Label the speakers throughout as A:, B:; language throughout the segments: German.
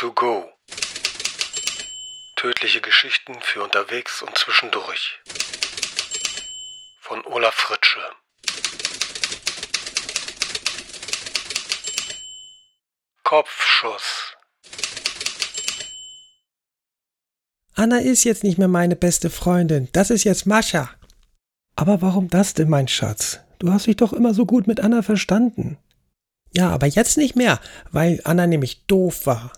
A: to go. Tödliche Geschichten für unterwegs und zwischendurch. Von Olaf Fritsche. Kopfschuss.
B: Anna ist jetzt nicht mehr meine beste Freundin. Das ist jetzt Mascha. Aber warum das denn, mein Schatz? Du hast dich doch immer so gut mit Anna verstanden. Ja, aber jetzt nicht mehr, weil Anna nämlich doof war.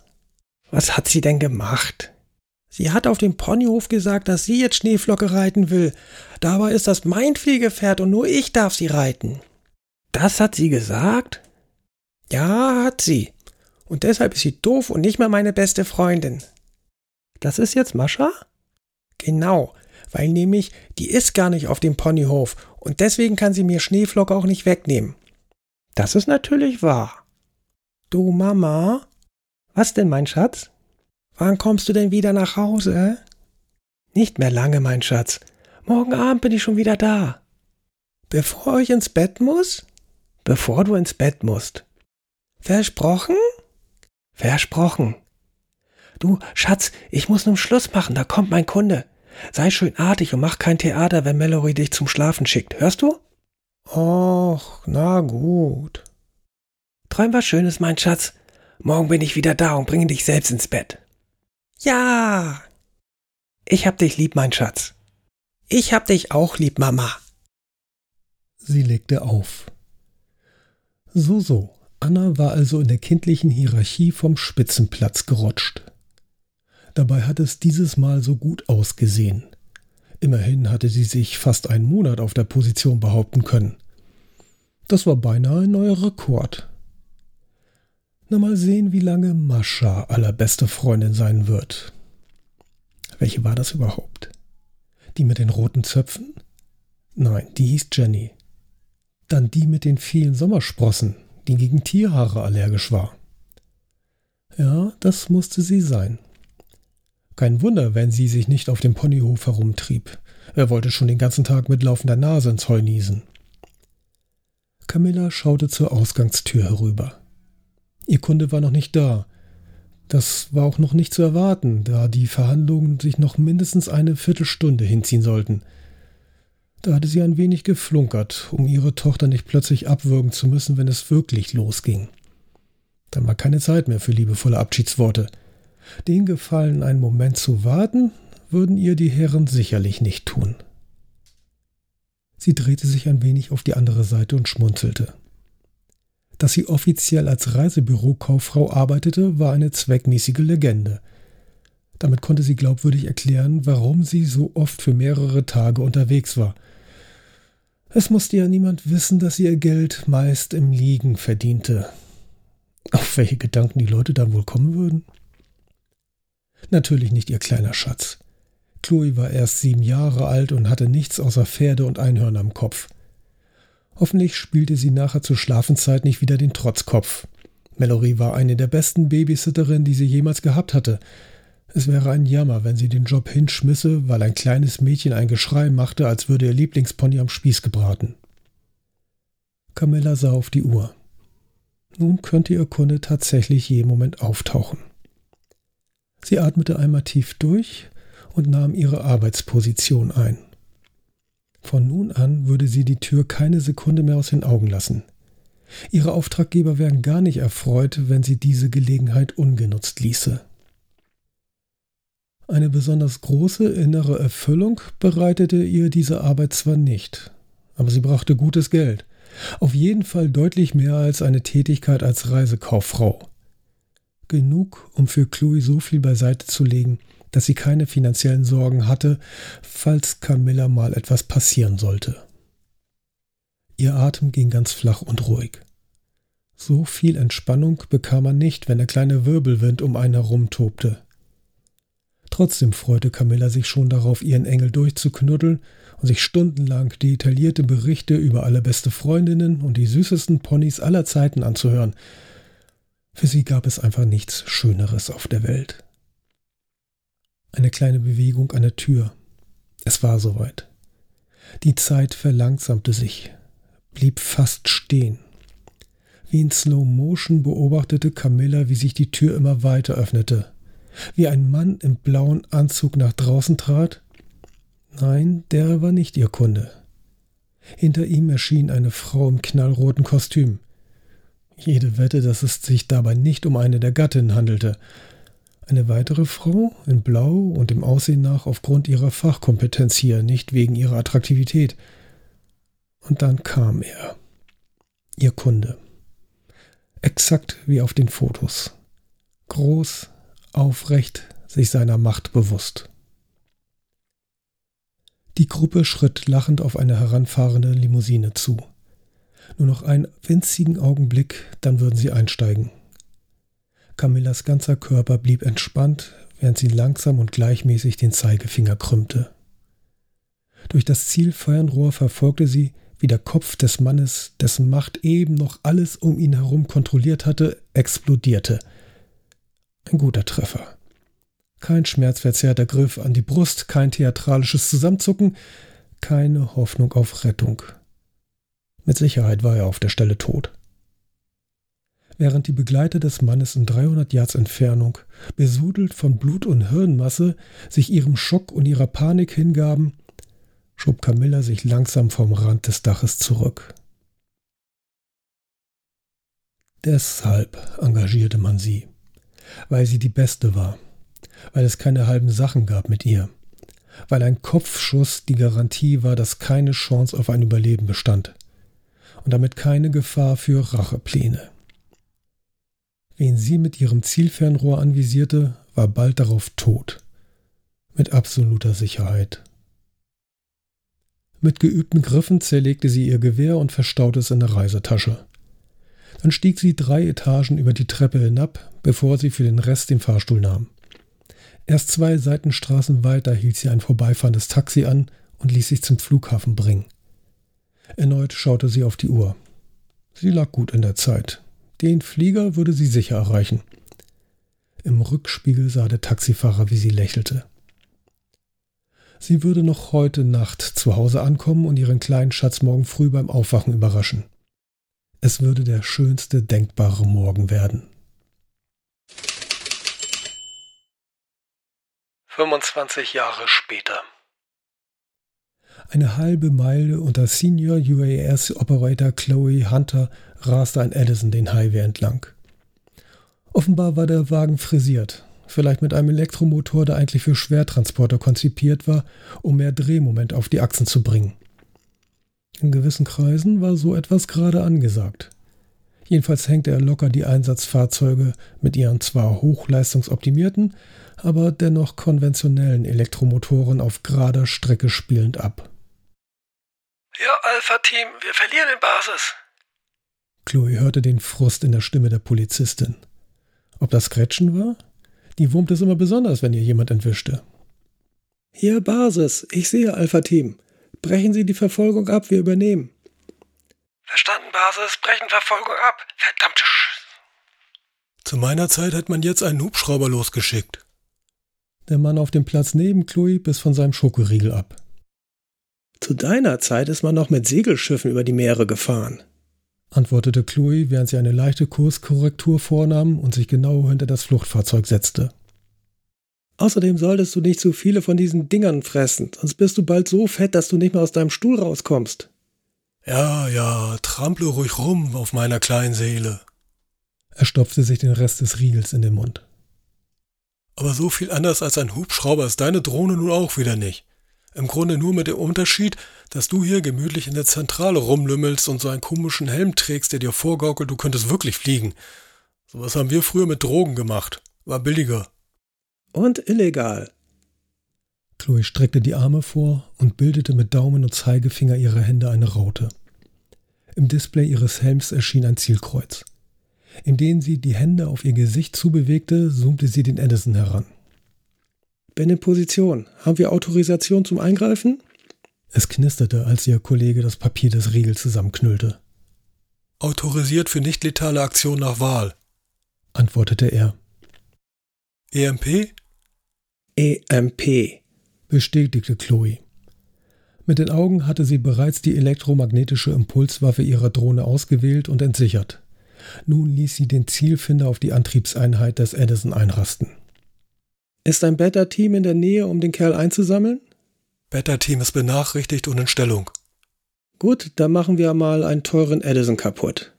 B: Was hat sie denn gemacht? Sie hat auf dem Ponyhof gesagt, dass sie jetzt Schneeflocke reiten will. Dabei ist das mein Pflegepferd und nur ich darf sie reiten. Das hat sie gesagt? Ja, hat sie. Und deshalb ist sie doof und nicht mehr meine beste Freundin. Das ist jetzt Mascha? Genau, weil nämlich die ist gar nicht auf dem Ponyhof und deswegen kann sie mir Schneeflocke auch nicht wegnehmen. Das ist natürlich wahr. Du Mama? Was denn, mein Schatz? Wann kommst du denn wieder nach Hause? Nicht mehr lange, mein Schatz. Morgen Abend bin ich schon wieder da. Bevor ich ins Bett muss? Bevor du ins Bett musst. Versprochen? Versprochen. Du, Schatz, ich muss nun Schluss machen, da kommt mein Kunde. Sei schön artig und mach kein Theater, wenn Mallory dich zum Schlafen schickt. Hörst du? Och, na gut. Träum was Schönes, mein Schatz. Morgen bin ich wieder da und bringe dich selbst ins Bett. Ja. Ich hab dich lieb, mein Schatz. Ich hab dich auch lieb, Mama.
C: Sie legte auf. So, so. Anna war also in der kindlichen Hierarchie vom Spitzenplatz gerutscht. Dabei hat es dieses Mal so gut ausgesehen. Immerhin hatte sie sich fast einen Monat auf der Position behaupten können. Das war beinahe ein neuer Rekord. Na mal sehen, wie lange Mascha allerbeste Freundin sein wird. Welche war das überhaupt? Die mit den roten Zöpfen? Nein, die hieß Jenny. Dann die mit den vielen Sommersprossen, die gegen Tierhaare allergisch war. Ja, das musste sie sein. Kein Wunder, wenn sie sich nicht auf dem Ponyhof herumtrieb. Er wollte schon den ganzen Tag mit laufender Nase ins Heu niesen. Camilla schaute zur Ausgangstür herüber. Ihr Kunde war noch nicht da. Das war auch noch nicht zu erwarten, da die Verhandlungen sich noch mindestens eine Viertelstunde hinziehen sollten. Da hatte sie ein wenig geflunkert, um ihre Tochter nicht plötzlich abwürgen zu müssen, wenn es wirklich losging. Dann war keine Zeit mehr für liebevolle Abschiedsworte. Den Gefallen einen Moment zu warten, würden ihr die Herren sicherlich nicht tun. Sie drehte sich ein wenig auf die andere Seite und schmunzelte. Dass sie offiziell als Reisebürokauffrau arbeitete, war eine zweckmäßige Legende. Damit konnte sie glaubwürdig erklären, warum sie so oft für mehrere Tage unterwegs war. Es musste ja niemand wissen, dass sie ihr Geld meist im Liegen verdiente. Auf welche Gedanken die Leute dann wohl kommen würden? Natürlich nicht ihr kleiner Schatz. Chloe war erst sieben Jahre alt und hatte nichts außer Pferde und Einhörner im Kopf. Hoffentlich spielte sie nachher zur Schlafenszeit nicht wieder den Trotzkopf. Mallory war eine der besten Babysitterinnen, die sie jemals gehabt hatte. Es wäre ein Jammer, wenn sie den Job hinschmisse, weil ein kleines Mädchen ein Geschrei machte, als würde ihr Lieblingspony am Spieß gebraten. Camilla sah auf die Uhr. Nun könnte ihr Kunde tatsächlich jeden Moment auftauchen. Sie atmete einmal tief durch und nahm ihre Arbeitsposition ein. Von nun an würde sie die Tür keine Sekunde mehr aus den Augen lassen. Ihre Auftraggeber wären gar nicht erfreut, wenn sie diese Gelegenheit ungenutzt ließe. Eine besonders große innere Erfüllung bereitete ihr diese Arbeit zwar nicht, aber sie brachte gutes Geld, auf jeden Fall deutlich mehr als eine Tätigkeit als Reisekauffrau genug, um für Chloe so viel beiseite zu legen, dass sie keine finanziellen Sorgen hatte, falls Camilla mal etwas passieren sollte. Ihr Atem ging ganz flach und ruhig. So viel Entspannung bekam man nicht, wenn der kleine Wirbelwind um einen herum tobte. Trotzdem freute Camilla sich schon darauf, ihren Engel durchzuknuddeln und sich stundenlang detaillierte Berichte über alle beste Freundinnen und die süßesten Ponys aller Zeiten anzuhören, für sie gab es einfach nichts Schöneres auf der Welt. Eine kleine Bewegung an der Tür. Es war soweit. Die Zeit verlangsamte sich, blieb fast stehen. Wie in Slow Motion beobachtete Camilla, wie sich die Tür immer weiter öffnete. Wie ein Mann im blauen Anzug nach draußen trat. Nein, der war nicht ihr Kunde. Hinter ihm erschien eine Frau im knallroten Kostüm. Jede Wette, dass es sich dabei nicht um eine der Gattinnen handelte. Eine weitere Frau in Blau und dem Aussehen nach aufgrund ihrer Fachkompetenz hier, nicht wegen ihrer Attraktivität. Und dann kam er. Ihr Kunde. Exakt wie auf den Fotos. Groß, aufrecht, sich seiner Macht bewusst. Die Gruppe schritt lachend auf eine heranfahrende Limousine zu. Nur noch einen winzigen Augenblick, dann würden sie einsteigen. Camillas ganzer Körper blieb entspannt, während sie langsam und gleichmäßig den Zeigefinger krümmte. Durch das Zielfeuernrohr verfolgte sie, wie der Kopf des Mannes, dessen Macht eben noch alles um ihn herum kontrolliert hatte, explodierte. Ein guter Treffer. Kein schmerzverzerrter Griff an die Brust, kein theatralisches Zusammenzucken, keine Hoffnung auf Rettung. Mit Sicherheit war er auf der Stelle tot. Während die Begleiter des Mannes in 300 Yards Entfernung, besudelt von Blut und Hirnmasse, sich ihrem Schock und ihrer Panik hingaben, schob Camilla sich langsam vom Rand des Daches zurück. Deshalb engagierte man sie, weil sie die Beste war, weil es keine halben Sachen gab mit ihr, weil ein Kopfschuss die Garantie war, dass keine Chance auf ein Überleben bestand und damit keine Gefahr für Rachepläne. Wen sie mit ihrem Zielfernrohr anvisierte, war bald darauf tot. Mit absoluter Sicherheit. Mit geübten Griffen zerlegte sie ihr Gewehr und verstaute es in der Reisetasche. Dann stieg sie drei Etagen über die Treppe hinab, bevor sie für den Rest den Fahrstuhl nahm. Erst zwei Seitenstraßen weiter hielt sie ein vorbeifahrendes Taxi an und ließ sich zum Flughafen bringen. Erneut schaute sie auf die Uhr. Sie lag gut in der Zeit. Den Flieger würde sie sicher erreichen. Im Rückspiegel sah der Taxifahrer, wie sie lächelte. Sie würde noch heute Nacht zu Hause ankommen und ihren kleinen Schatz morgen früh beim Aufwachen überraschen. Es würde der schönste denkbare Morgen werden.
A: 25 Jahre später.
C: Eine halbe Meile unter Senior UAS Operator Chloe Hunter raste ein Edison den Highway entlang. Offenbar war der Wagen frisiert, vielleicht mit einem Elektromotor, der eigentlich für Schwertransporter konzipiert war, um mehr Drehmoment auf die Achsen zu bringen. In gewissen Kreisen war so etwas gerade angesagt. Jedenfalls hängte er locker die Einsatzfahrzeuge mit ihren zwar hochleistungsoptimierten, aber dennoch konventionellen Elektromotoren auf gerader Strecke spielend ab.
A: Ja, Alpha-Team, wir verlieren in Basis.
C: Chloe hörte den Frust in der Stimme der Polizistin. Ob das Gretchen war? Die wurmt es immer besonders, wenn ihr jemand entwischte.
B: Hier Basis, ich sehe Alpha-Team. Brechen Sie die Verfolgung ab, wir übernehmen.
A: Verstanden, Basis, brechen Verfolgung ab. Verdammte Sch
C: Zu meiner Zeit hat man jetzt einen Hubschrauber losgeschickt. Der Mann auf dem Platz neben Chloe biss von seinem Schokoriegel ab.
B: Zu deiner Zeit ist man noch mit Segelschiffen über die Meere gefahren,
C: antwortete Chloe, während sie eine leichte Kurskorrektur vornahm und sich genau hinter das Fluchtfahrzeug setzte.
B: Außerdem solltest du nicht zu viele von diesen Dingern fressen, sonst bist du bald so fett, dass du nicht mehr aus deinem Stuhl rauskommst.
C: Ja, ja, trample ruhig rum auf meiner kleinen Seele. Er stopfte sich den Rest des Riegels in den Mund. Aber so viel anders als ein Hubschrauber ist deine Drohne nun auch wieder nicht. Im Grunde nur mit dem Unterschied, dass du hier gemütlich in der Zentrale rumlümmelst und so einen komischen Helm trägst, der dir vorgaukelt, du könntest wirklich fliegen. Sowas haben wir früher mit Drogen gemacht. War billiger.
B: Und illegal.
C: Chloe streckte die Arme vor und bildete mit Daumen und Zeigefinger ihrer Hände eine Raute. Im Display ihres Helms erschien ein Zielkreuz. Indem sie die Hände auf ihr Gesicht zubewegte, zoomte sie den Edison heran.
B: Bin in Position. Haben wir Autorisation zum Eingreifen?
C: Es knisterte, als ihr Kollege das Papier des Riegels zusammenknüllte. Autorisiert für nicht letale Aktion nach Wahl, antwortete er. EMP?
B: EMP,
C: bestätigte Chloe. Mit den Augen hatte sie bereits die elektromagnetische Impulswaffe ihrer Drohne ausgewählt und entsichert. Nun ließ sie den Zielfinder auf die Antriebseinheit des Edison einrasten.
B: Ist ein Beta-Team in der Nähe, um den Kerl einzusammeln?
D: Beta-Team ist benachrichtigt und in Stellung.
B: Gut, dann machen wir mal einen teuren Edison kaputt.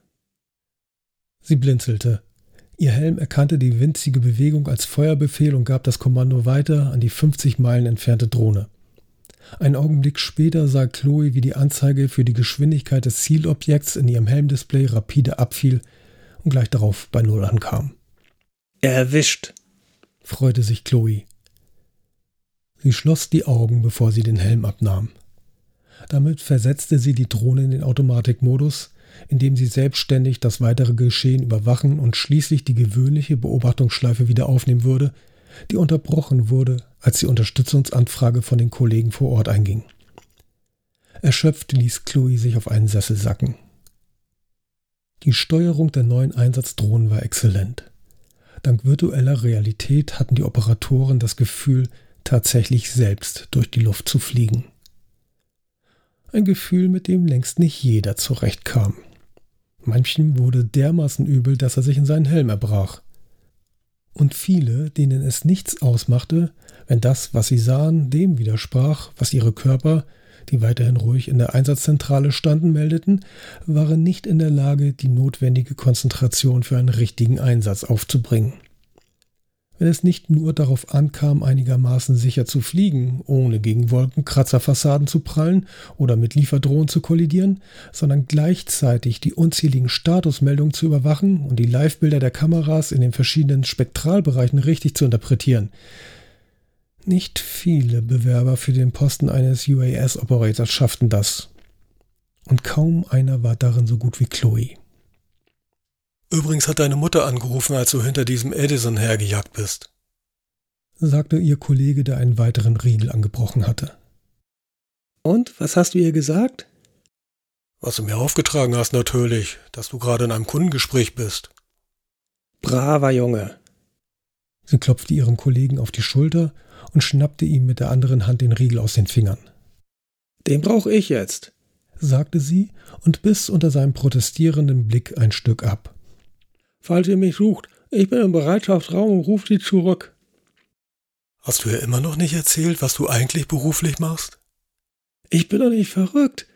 C: Sie blinzelte. Ihr Helm erkannte die winzige Bewegung als Feuerbefehl und gab das Kommando weiter an die 50 Meilen entfernte Drohne. Einen Augenblick später sah Chloe, wie die Anzeige für die Geschwindigkeit des Zielobjekts in ihrem Helmdisplay rapide abfiel und gleich darauf bei Null ankam.
B: Erwischt,
C: freute sich Chloe. Sie schloss die Augen, bevor sie den Helm abnahm. Damit versetzte sie die Drohne in den Automatikmodus, in dem sie selbstständig das weitere Geschehen überwachen und schließlich die gewöhnliche Beobachtungsschleife wieder aufnehmen würde, die unterbrochen wurde, als die Unterstützungsanfrage von den Kollegen vor Ort einging. Erschöpft ließ Chloe sich auf einen Sessel sacken. Die Steuerung der neuen Einsatzdrohnen war exzellent. Dank virtueller Realität hatten die Operatoren das Gefühl, tatsächlich selbst durch die Luft zu fliegen. Ein Gefühl, mit dem längst nicht jeder zurechtkam. Manchem wurde dermaßen übel, dass er sich in seinen Helm erbrach. Und viele, denen es nichts ausmachte, wenn das, was sie sahen, dem widersprach, was ihre Körper, die weiterhin ruhig in der Einsatzzentrale standen, meldeten, waren nicht in der Lage, die notwendige Konzentration für einen richtigen Einsatz aufzubringen. Wenn es nicht nur darauf ankam, einigermaßen sicher zu fliegen, ohne gegen Wolkenkratzerfassaden zu prallen oder mit Lieferdrohnen zu kollidieren, sondern gleichzeitig die unzähligen Statusmeldungen zu überwachen und die Livebilder der Kameras in den verschiedenen Spektralbereichen richtig zu interpretieren, nicht viele Bewerber für den Posten eines UAS-Operators schafften das. Und kaum einer war darin so gut wie Chloe.
D: Übrigens hat deine Mutter angerufen, als du hinter diesem Edison hergejagt bist,
C: sagte ihr Kollege, der einen weiteren Riegel angebrochen hatte.
B: Und, was hast du ihr gesagt?
D: Was du mir aufgetragen hast, natürlich, dass du gerade in einem Kundengespräch bist.
B: Braver Junge.
C: Sie klopfte ihrem Kollegen auf die Schulter und schnappte ihm mit der anderen Hand den Riegel aus den Fingern.
B: Den brauche ich jetzt,
C: sagte sie und biss unter seinem protestierenden Blick ein Stück ab.
B: Falls ihr mich sucht, ich bin im Bereitschaftsraum und ruft sie zurück.
D: Hast du ja immer noch nicht erzählt, was du eigentlich beruflich machst?
B: Ich bin doch nicht verrückt.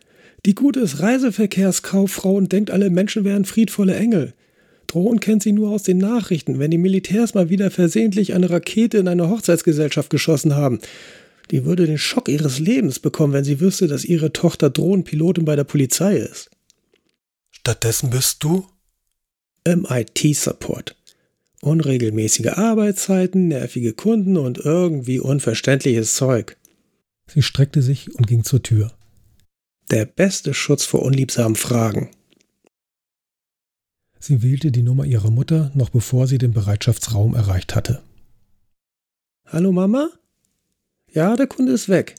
B: Die Gute ist Reiseverkehrskauffrau und denkt, alle Menschen wären friedvolle Engel. Drohnen kennt sie nur aus den Nachrichten, wenn die Militärs mal wieder versehentlich eine Rakete in eine Hochzeitsgesellschaft geschossen haben. Die würde den Schock ihres Lebens bekommen, wenn sie wüsste, dass ihre Tochter Drohnenpilotin bei der Polizei ist.
D: Stattdessen bist du?
B: Im IT-Support. Unregelmäßige Arbeitszeiten, nervige Kunden und irgendwie unverständliches Zeug.
C: Sie streckte sich und ging zur Tür.
B: Der beste Schutz vor unliebsamen Fragen.
C: Sie wählte die Nummer ihrer Mutter, noch bevor sie den Bereitschaftsraum erreicht hatte.
B: Hallo Mama? Ja, der Kunde ist weg.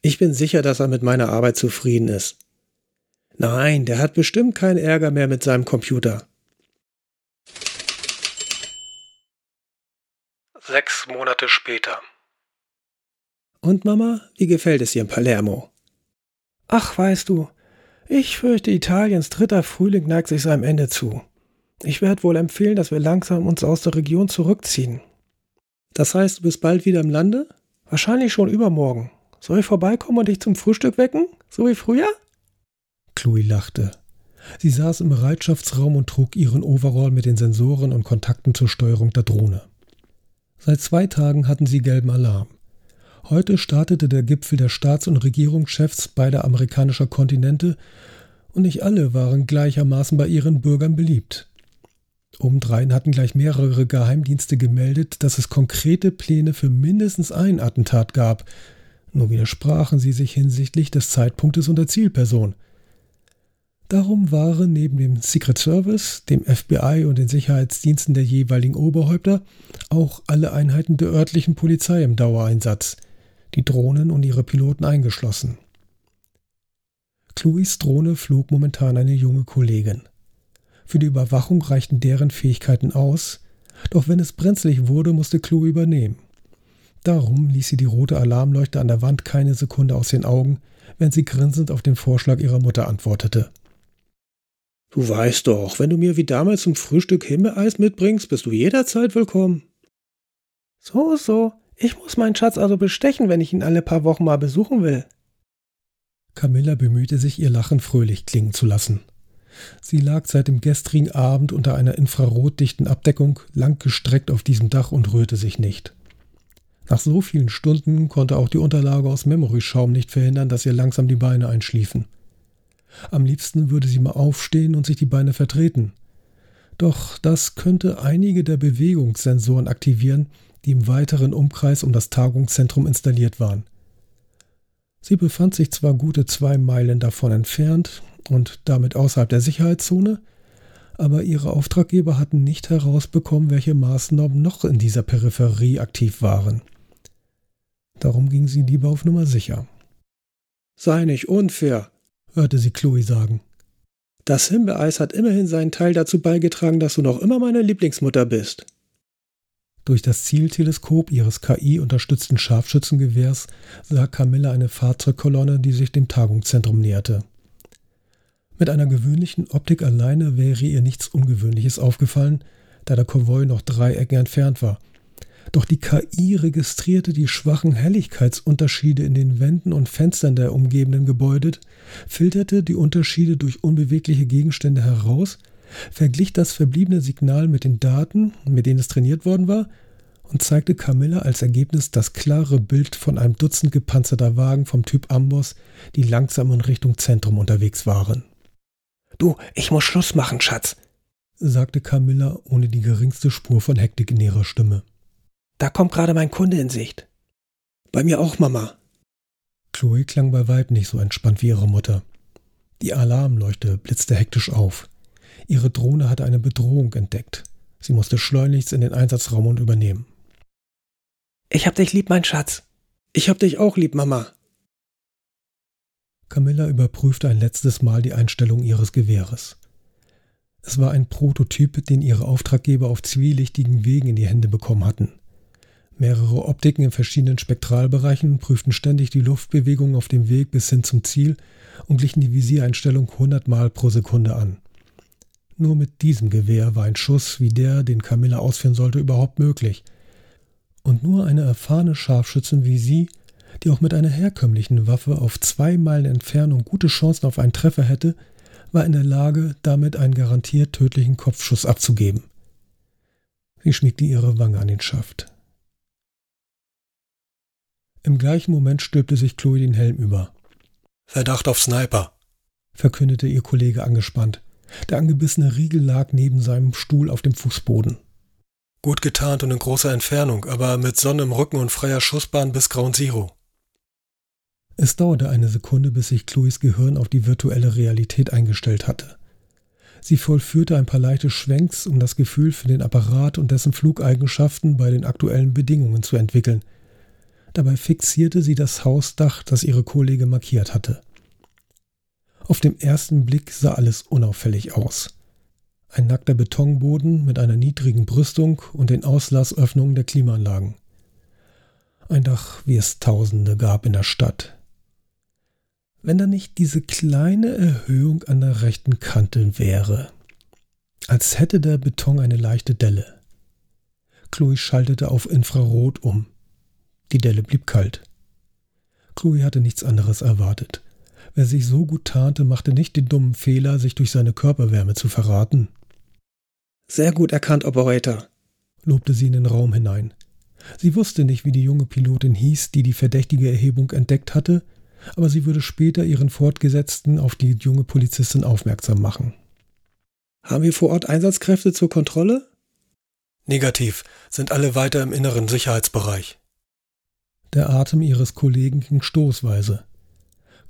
B: Ich bin sicher, dass er mit meiner Arbeit zufrieden ist. Nein, der hat bestimmt keinen Ärger mehr mit seinem Computer.
A: Sechs Monate später.
B: Und Mama, wie gefällt es dir in Palermo? Ach, weißt du, ich fürchte, Italiens dritter Frühling neigt sich seinem Ende zu. Ich werde wohl empfehlen, dass wir langsam uns aus der Region zurückziehen. Das heißt, du bist bald wieder im Lande? Wahrscheinlich schon übermorgen. Soll ich vorbeikommen und dich zum Frühstück wecken? So wie früher?
C: Chloe lachte. Sie saß im Bereitschaftsraum und trug ihren Overall mit den Sensoren und Kontakten zur Steuerung der Drohne. Seit zwei Tagen hatten sie gelben Alarm. Heute startete der Gipfel der Staats- und Regierungschefs beider amerikanischer Kontinente und nicht alle waren gleichermaßen bei ihren Bürgern beliebt. Obendrein hatten gleich mehrere Geheimdienste gemeldet, dass es konkrete Pläne für mindestens ein Attentat gab. Nur widersprachen sie sich hinsichtlich des Zeitpunktes und der Zielperson. Darum waren neben dem Secret Service, dem FBI und den Sicherheitsdiensten der jeweiligen Oberhäupter auch alle Einheiten der örtlichen Polizei im Dauereinsatz – die Drohnen und ihre Piloten eingeschlossen. Chloes Drohne flog momentan eine junge Kollegin. Für die Überwachung reichten deren Fähigkeiten aus, doch wenn es brenzlig wurde, musste Chloe übernehmen. Darum ließ sie die rote Alarmleuchte an der Wand keine Sekunde aus den Augen, wenn sie grinsend auf den Vorschlag ihrer Mutter antwortete.
B: Du weißt doch, wenn du mir wie damals zum Frühstück Himbeereis mitbringst, bist du jederzeit willkommen. So, so. Ich muss meinen Schatz also bestechen, wenn ich ihn alle paar Wochen mal besuchen will.
C: Camilla bemühte sich, ihr Lachen fröhlich klingen zu lassen. Sie lag seit dem gestrigen Abend unter einer infrarotdichten Abdeckung, langgestreckt auf diesem Dach und rührte sich nicht. Nach so vielen Stunden konnte auch die Unterlage aus Memory-Schaum nicht verhindern, dass ihr langsam die Beine einschliefen. Am liebsten würde sie mal aufstehen und sich die Beine vertreten. Doch das könnte einige der Bewegungssensoren aktivieren, die im weiteren Umkreis um das Tagungszentrum installiert waren. Sie befand sich zwar gute zwei Meilen davon entfernt und damit außerhalb der Sicherheitszone, aber ihre Auftraggeber hatten nicht herausbekommen, welche Maßnahmen noch in dieser Peripherie aktiv waren. Darum ging sie lieber auf Nummer sicher.
B: Sei nicht unfair, hörte sie Chloe sagen. Das Himbeereis hat immerhin seinen Teil dazu beigetragen, dass du noch immer meine Lieblingsmutter bist.
C: Durch das Zielteleskop ihres KI-unterstützten Scharfschützengewehrs sah Camilla eine Fahrzeugkolonne, die sich dem Tagungszentrum näherte. Mit einer gewöhnlichen Optik alleine wäre ihr nichts Ungewöhnliches aufgefallen, da der Konvoi noch drei Ecken entfernt war. Doch die KI registrierte die schwachen Helligkeitsunterschiede in den Wänden und Fenstern der umgebenden Gebäude, filterte die Unterschiede durch unbewegliche Gegenstände heraus verglich das verbliebene Signal mit den Daten, mit denen es trainiert worden war, und zeigte Camilla als Ergebnis das klare Bild von einem Dutzend gepanzerter Wagen vom Typ Amboss, die langsam in Richtung Zentrum unterwegs waren.
B: Du, ich muss Schluss machen, Schatz,
C: sagte Camilla ohne die geringste Spur von Hektik in ihrer Stimme.
B: Da kommt gerade mein Kunde in Sicht. Bei mir auch, Mama.
C: Chloe klang bei weitem nicht so entspannt wie ihre Mutter. Die Alarmleuchte blitzte hektisch auf. Ihre Drohne hatte eine Bedrohung entdeckt. Sie musste schleunigst in den Einsatzraum und übernehmen.
B: Ich hab dich lieb, mein Schatz. Ich hab dich auch lieb, Mama.
C: Camilla überprüfte ein letztes Mal die Einstellung ihres Gewehres. Es war ein Prototyp, den ihre Auftraggeber auf zwielichtigen Wegen in die Hände bekommen hatten. Mehrere Optiken in verschiedenen Spektralbereichen prüften ständig die Luftbewegungen auf dem Weg bis hin zum Ziel und glichen die Visiereinstellung 100 Mal pro Sekunde an. Nur mit diesem Gewehr war ein Schuss wie der, den Camilla ausführen sollte, überhaupt möglich. Und nur eine erfahrene Scharfschützin wie sie, die auch mit einer herkömmlichen Waffe auf zwei Meilen Entfernung gute Chancen auf einen Treffer hätte, war in der Lage, damit einen garantiert tödlichen Kopfschuss abzugeben. Sie schmiegte ihre Wange an den Schaft. Im gleichen Moment stülpte sich Chloe den Helm über.
D: Verdacht auf Sniper,
C: verkündete ihr Kollege angespannt. Der angebissene Riegel lag neben seinem Stuhl auf dem Fußboden.
D: Gut getarnt und in großer Entfernung, aber mit Sonne im Rücken und freier Schussbahn bis Ground Zero.
C: Es dauerte eine Sekunde, bis sich Chloes Gehirn auf die virtuelle Realität eingestellt hatte. Sie vollführte ein paar leichte Schwenks, um das Gefühl für den Apparat und dessen Flugeigenschaften bei den aktuellen Bedingungen zu entwickeln. Dabei fixierte sie das Hausdach, das ihre Kollege markiert hatte. Auf dem ersten Blick sah alles unauffällig aus. Ein nackter Betonboden mit einer niedrigen Brüstung und den Auslassöffnungen der Klimaanlagen. Ein Dach, wie es Tausende gab in der Stadt. Wenn da nicht diese kleine Erhöhung an der rechten Kante wäre. Als hätte der Beton eine leichte Delle. Chloe schaltete auf Infrarot um. Die Delle blieb kalt. Chloe hatte nichts anderes erwartet. Wer sich so gut tarnte, machte nicht den dummen Fehler, sich durch seine Körperwärme zu verraten.
B: Sehr gut erkannt, Operator,
C: lobte sie in den Raum hinein. Sie wusste nicht, wie die junge Pilotin hieß, die die verdächtige Erhebung entdeckt hatte, aber sie würde später ihren Fortgesetzten auf die junge Polizistin aufmerksam machen.
B: Haben wir vor Ort Einsatzkräfte zur Kontrolle?
D: Negativ, sind alle weiter im inneren Sicherheitsbereich.
C: Der Atem ihres Kollegen ging stoßweise.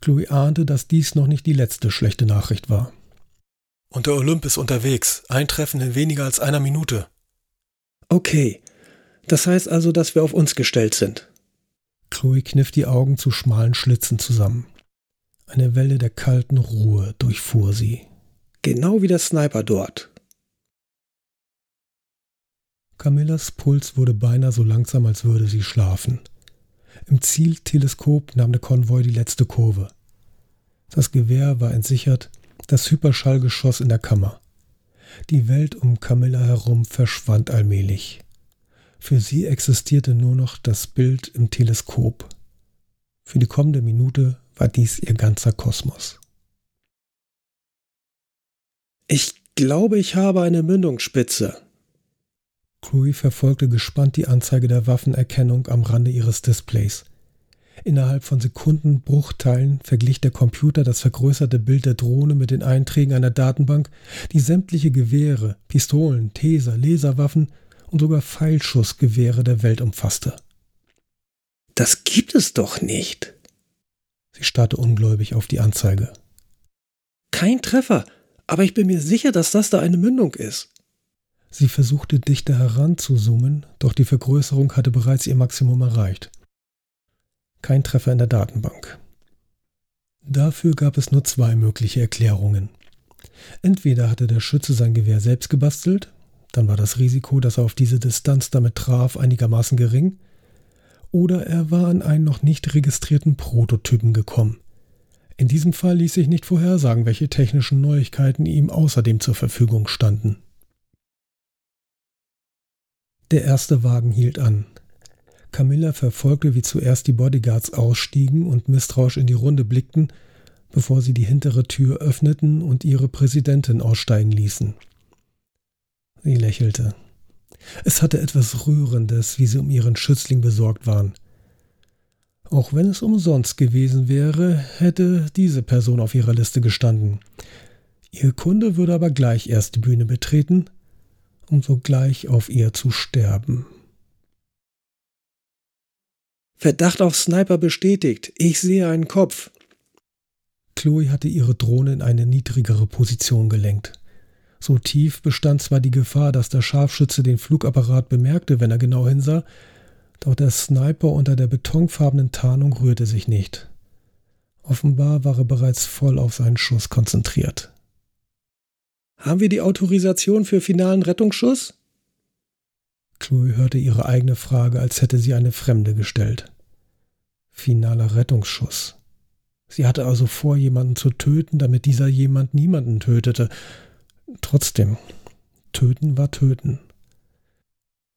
C: Chloe ahnte, dass dies noch nicht die letzte schlechte Nachricht war.
D: Und der Olymp ist unterwegs. Eintreffen in weniger als einer Minute.
B: Okay. Das heißt also, dass wir auf uns gestellt sind.
C: Chloe kniff die Augen zu schmalen Schlitzen zusammen. Eine Welle der kalten Ruhe durchfuhr sie.
B: Genau wie der Sniper dort.
C: Camillas Puls wurde beinahe so langsam, als würde sie schlafen. Im Zielteleskop nahm der Konvoi die letzte Kurve. Das Gewehr war entsichert, Das Hyperschallgeschoss in der Kammer. Die Welt um Camilla herum verschwand allmählich. Für sie existierte nur noch das Bild im Teleskop. Für die kommende Minute war dies ihr ganzer Kosmos.
B: Ich glaube, ich habe eine Mündungsspitze.
C: Chloe verfolgte gespannt die Anzeige der Waffenerkennung am Rande ihres Displays. Innerhalb von Sekundenbruchteilen verglich der Computer das vergrößerte Bild der Drohne mit den Einträgen einer Datenbank, die sämtliche Gewehre, Pistolen, Taser, Laserwaffen und sogar Pfeilschussgewehre der Welt umfasste.
B: Das gibt es doch nicht.
C: Sie starrte ungläubig auf die Anzeige.
B: Kein Treffer, aber ich bin mir sicher, dass das da eine Mündung ist.
C: Sie versuchte dichter heranzuzoomen, doch die Vergrößerung hatte bereits ihr Maximum erreicht. Kein Treffer in der Datenbank. Dafür gab es nur zwei mögliche Erklärungen. Entweder hatte der Schütze sein Gewehr selbst gebastelt, dann war das Risiko, dass er auf diese Distanz damit traf, einigermaßen gering, oder er war an einen noch nicht registrierten Prototypen gekommen. In diesem Fall ließ sich nicht vorhersagen, welche technischen Neuigkeiten ihm außerdem zur Verfügung standen. Der erste Wagen hielt an. Camilla verfolgte, wie zuerst die Bodyguards ausstiegen und misstrauisch in die Runde blickten, bevor sie die hintere Tür öffneten und ihre Präsidentin aussteigen ließen. Sie lächelte. Es hatte etwas Rührendes, wie sie um ihren Schützling besorgt waren. Auch wenn es umsonst gewesen wäre, hätte diese Person auf ihrer Liste gestanden. Ihr Kunde würde aber gleich erst die Bühne betreten um sogleich auf ihr zu sterben.
B: Verdacht auf Sniper bestätigt. Ich sehe einen Kopf.
C: Chloe hatte ihre Drohne in eine niedrigere Position gelenkt. So tief bestand zwar die Gefahr, dass der Scharfschütze den Flugapparat bemerkte, wenn er genau hinsah, doch der Sniper unter der betonfarbenen Tarnung rührte sich nicht. Offenbar war er bereits voll auf seinen Schuss konzentriert.
B: Haben wir die Autorisation für finalen Rettungsschuss?
C: Chloe hörte ihre eigene Frage, als hätte sie eine Fremde gestellt. Finaler Rettungsschuss. Sie hatte also vor, jemanden zu töten, damit dieser jemand niemanden tötete. Trotzdem, töten war töten.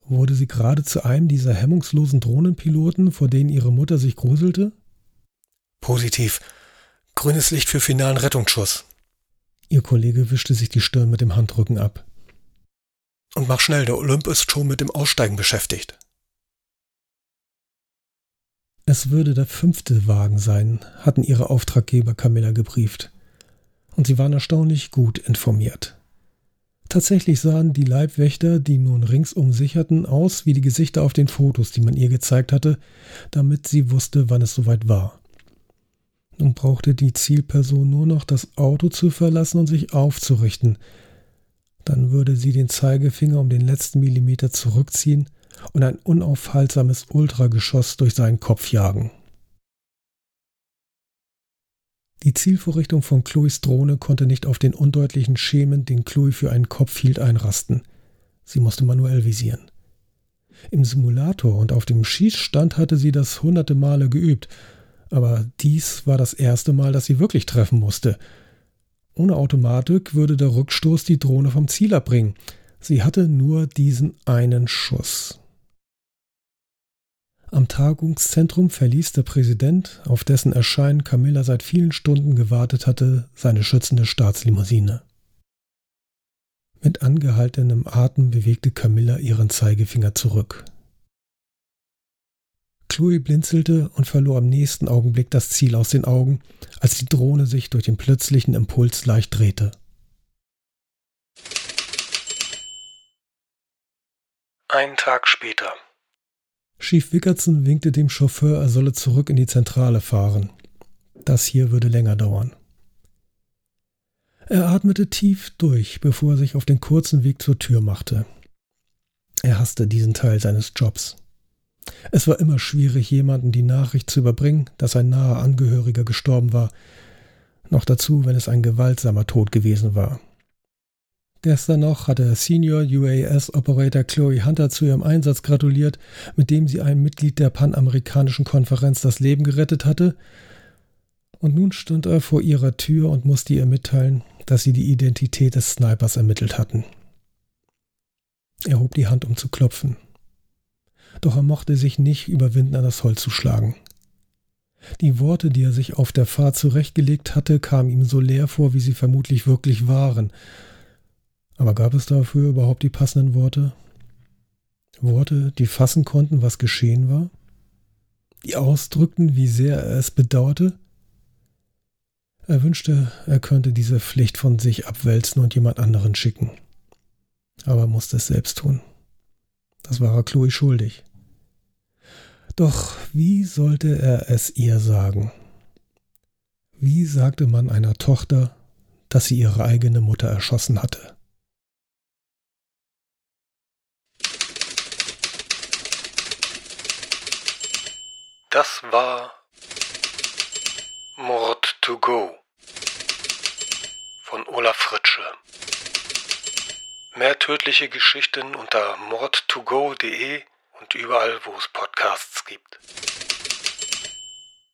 C: Wurde sie gerade zu einem dieser hemmungslosen Drohnenpiloten, vor denen ihre Mutter sich gruselte?
D: Positiv. Grünes Licht für finalen Rettungsschuss.
C: Ihr Kollege wischte sich die Stirn mit dem Handrücken ab.
D: Und mach schnell, der Olymp ist schon mit dem Aussteigen beschäftigt.
C: Es würde der fünfte Wagen sein, hatten ihre Auftraggeber Camilla gebrieft. Und sie waren erstaunlich gut informiert. Tatsächlich sahen die Leibwächter, die nun ringsum sicherten, aus wie die Gesichter auf den Fotos, die man ihr gezeigt hatte, damit sie wusste, wann es soweit war. Nun brauchte die Zielperson nur noch das Auto zu verlassen und sich aufzurichten. Dann würde sie den Zeigefinger um den letzten Millimeter zurückziehen und ein unaufhaltsames Ultrageschoss durch seinen Kopf jagen. Die Zielvorrichtung von Chloes Drohne konnte nicht auf den undeutlichen Schemen, den Chloe für einen Kopf hielt, einrasten. Sie musste manuell visieren. Im Simulator und auf dem Schießstand hatte sie das hunderte Male geübt aber dies war das erste Mal, dass sie wirklich treffen musste. Ohne Automatik würde der Rückstoß die Drohne vom Ziel abbringen. Sie hatte nur diesen einen Schuss. Am Tagungszentrum verließ der Präsident, auf dessen Erscheinen Camilla seit vielen Stunden gewartet hatte, seine schützende Staatslimousine. Mit angehaltenem Atem bewegte Camilla ihren Zeigefinger zurück. Chloe blinzelte und verlor im nächsten Augenblick das Ziel aus den Augen, als die Drohne sich durch den plötzlichen Impuls leicht drehte.
A: Einen Tag später.
C: Chief Wickerson winkte dem Chauffeur, er solle zurück in die Zentrale fahren. Das hier würde länger dauern. Er atmete tief durch, bevor er sich auf den kurzen Weg zur Tür machte. Er hasste diesen Teil seines Jobs. Es war immer schwierig, jemanden die Nachricht zu überbringen, dass ein naher Angehöriger gestorben war, noch dazu, wenn es ein gewaltsamer Tod gewesen war. Gestern noch hatte Senior UAS Operator Chloe Hunter zu ihrem Einsatz gratuliert, mit dem sie einem Mitglied der Panamerikanischen Konferenz das Leben gerettet hatte. Und nun stand er vor ihrer Tür und musste ihr mitteilen, dass sie die Identität des Snipers ermittelt hatten. Er hob die Hand, um zu klopfen. Doch er mochte sich nicht überwinden, an das Holz zu schlagen. Die Worte, die er sich auf der Fahrt zurechtgelegt hatte, kamen ihm so leer vor, wie sie vermutlich wirklich waren. Aber gab es dafür überhaupt die passenden Worte? Worte, die fassen konnten, was geschehen war? Die ausdrückten, wie sehr er es bedauerte? Er wünschte, er könnte diese Pflicht von sich abwälzen und jemand anderen schicken. Aber er musste es selbst tun. Das war er Chloe schuldig. Doch wie sollte er es ihr sagen? Wie sagte man einer Tochter, dass sie ihre eigene Mutter erschossen hatte?
D: Das war Mord to Go von Olaf Fritsche. Mehr tödliche Geschichten unter mordtogo.de und überall, wo es Podcasts gibt.